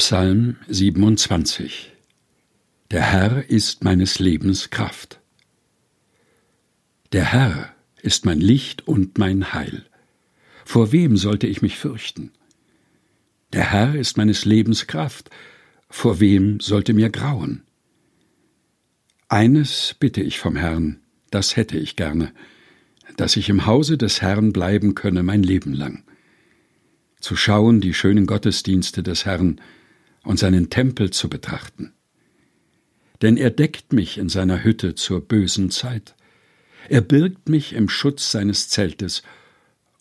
Psalm 27 Der Herr ist meines Lebens Kraft. Der Herr ist mein Licht und mein Heil. Vor wem sollte ich mich fürchten? Der Herr ist meines Lebens Kraft. Vor wem sollte mir grauen? Eines bitte ich vom Herrn, das hätte ich gerne, dass ich im Hause des Herrn bleiben könne mein Leben lang. Zu schauen die schönen Gottesdienste des Herrn, und seinen Tempel zu betrachten. Denn er deckt mich in seiner Hütte zur bösen Zeit. Er birgt mich im Schutz seines Zeltes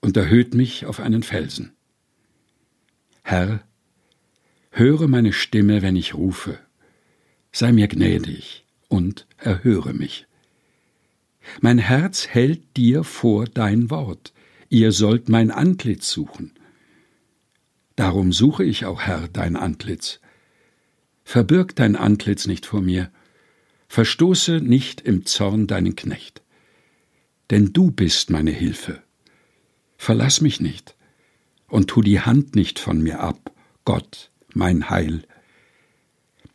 und erhöht mich auf einen Felsen. Herr, höre meine Stimme, wenn ich rufe. Sei mir gnädig und erhöre mich. Mein Herz hält dir vor dein Wort. Ihr sollt mein Antlitz suchen. Darum suche ich auch, Herr, dein Antlitz. Verbirg dein Antlitz nicht vor mir, verstoße nicht im Zorn deinen Knecht. Denn du bist meine Hilfe. Verlass mich nicht und tu die Hand nicht von mir ab, Gott, mein Heil.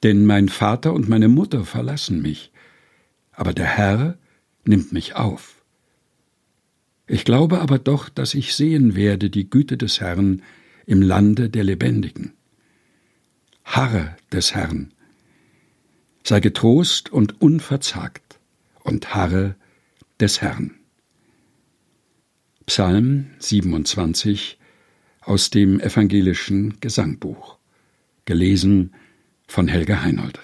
Denn mein Vater und meine Mutter verlassen mich, aber der Herr nimmt mich auf. Ich glaube aber doch, dass ich sehen werde die Güte des Herrn im Lande der Lebendigen. Harre des Herrn. Sei getrost und unverzagt und harre des Herrn. Psalm 27 aus dem evangelischen Gesangbuch. Gelesen von Helga Heinold.